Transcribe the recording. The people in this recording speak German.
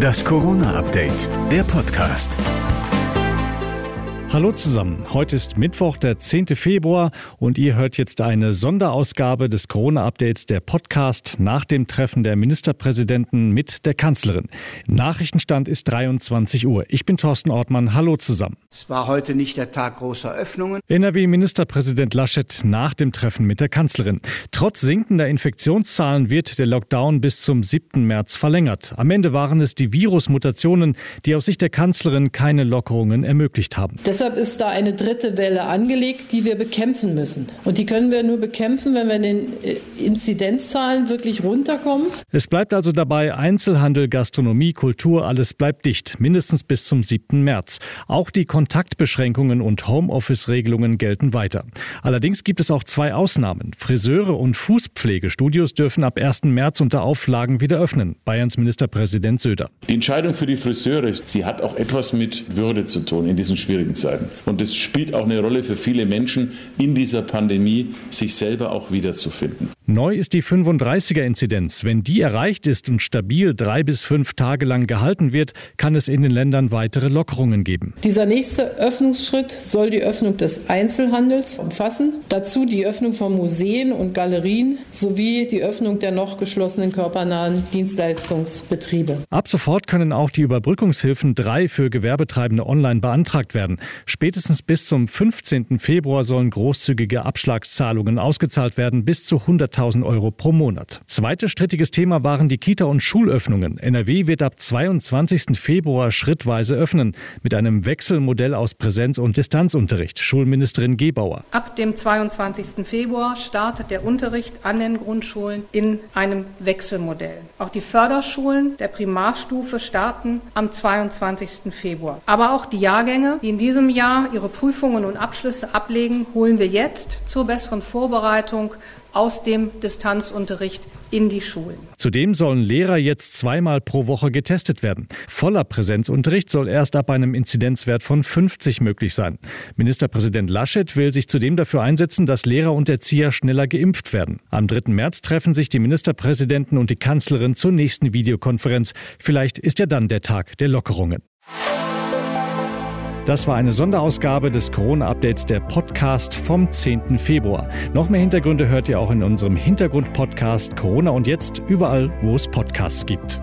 Das Corona-Update, der Podcast. Hallo zusammen. Heute ist Mittwoch, der 10. Februar und ihr hört jetzt eine Sonderausgabe des Corona-Updates der Podcast nach dem Treffen der Ministerpräsidenten mit der Kanzlerin. Nachrichtenstand ist 23 Uhr. Ich bin Thorsten Ortmann. Hallo zusammen. Es war heute nicht der Tag großer Öffnungen. NRW-Ministerpräsident Laschet nach dem Treffen mit der Kanzlerin. Trotz sinkender Infektionszahlen wird der Lockdown bis zum 7. März verlängert. Am Ende waren es die Virusmutationen, die aus Sicht der Kanzlerin keine Lockerungen ermöglicht haben. Deshalb Deshalb ist da eine dritte Welle angelegt, die wir bekämpfen müssen. Und die können wir nur bekämpfen, wenn wir in den äh, Inzidenzzahlen wirklich runterkommen. Es bleibt also dabei, Einzelhandel, Gastronomie, Kultur, alles bleibt dicht, mindestens bis zum 7. März. Auch die Kontaktbeschränkungen und Homeoffice-Regelungen gelten weiter. Allerdings gibt es auch zwei Ausnahmen. Friseure und Fußpflegestudios dürfen ab 1. März unter Auflagen wieder öffnen. Bayerns Ministerpräsident Söder. Die Entscheidung für die Friseure, sie hat auch etwas mit Würde zu tun in diesen schwierigen Zeiten werden. Und es spielt auch eine Rolle für viele Menschen in dieser Pandemie, sich selber auch wiederzufinden. Neu ist die 35er-Inzidenz. Wenn die erreicht ist und stabil drei bis fünf Tage lang gehalten wird, kann es in den Ländern weitere Lockerungen geben. Dieser nächste Öffnungsschritt soll die Öffnung des Einzelhandels umfassen. Dazu die Öffnung von Museen und Galerien sowie die Öffnung der noch geschlossenen körpernahen Dienstleistungsbetriebe. Ab sofort können auch die Überbrückungshilfen 3 für Gewerbetreibende online beantragt werden. Spätestens bis zum 15. Februar sollen großzügige Abschlagszahlungen ausgezahlt werden, bis zu 100.000 Euro pro Monat. Zweites strittiges Thema waren die Kita- und Schulöffnungen. NRW wird ab 22. Februar schrittweise öffnen, mit einem Wechselmodell aus Präsenz- und Distanzunterricht. Schulministerin Gebauer. Ab dem 22. Februar startet der Unterricht an den Grundschulen in einem Wechselmodell. Auch die Förderschulen der Primarstufe starten am 22. Februar. Aber auch die Jahrgänge, die in diesem Jahr ihre Prüfungen und Abschlüsse ablegen, holen wir jetzt zur besseren Vorbereitung aus dem Distanzunterricht in die Schulen. Zudem sollen Lehrer jetzt zweimal pro Woche getestet werden. Voller Präsenzunterricht soll erst ab einem Inzidenzwert von 50 möglich sein. Ministerpräsident Laschet will sich zudem dafür einsetzen, dass Lehrer und Erzieher schneller geimpft werden. Am 3. März treffen sich die Ministerpräsidenten und die Kanzlerin zur nächsten Videokonferenz. Vielleicht ist ja dann der Tag der Lockerungen. Das war eine Sonderausgabe des Corona-Updates der Podcast vom 10. Februar. Noch mehr Hintergründe hört ihr auch in unserem Hintergrund-Podcast Corona und jetzt überall, wo es Podcasts gibt.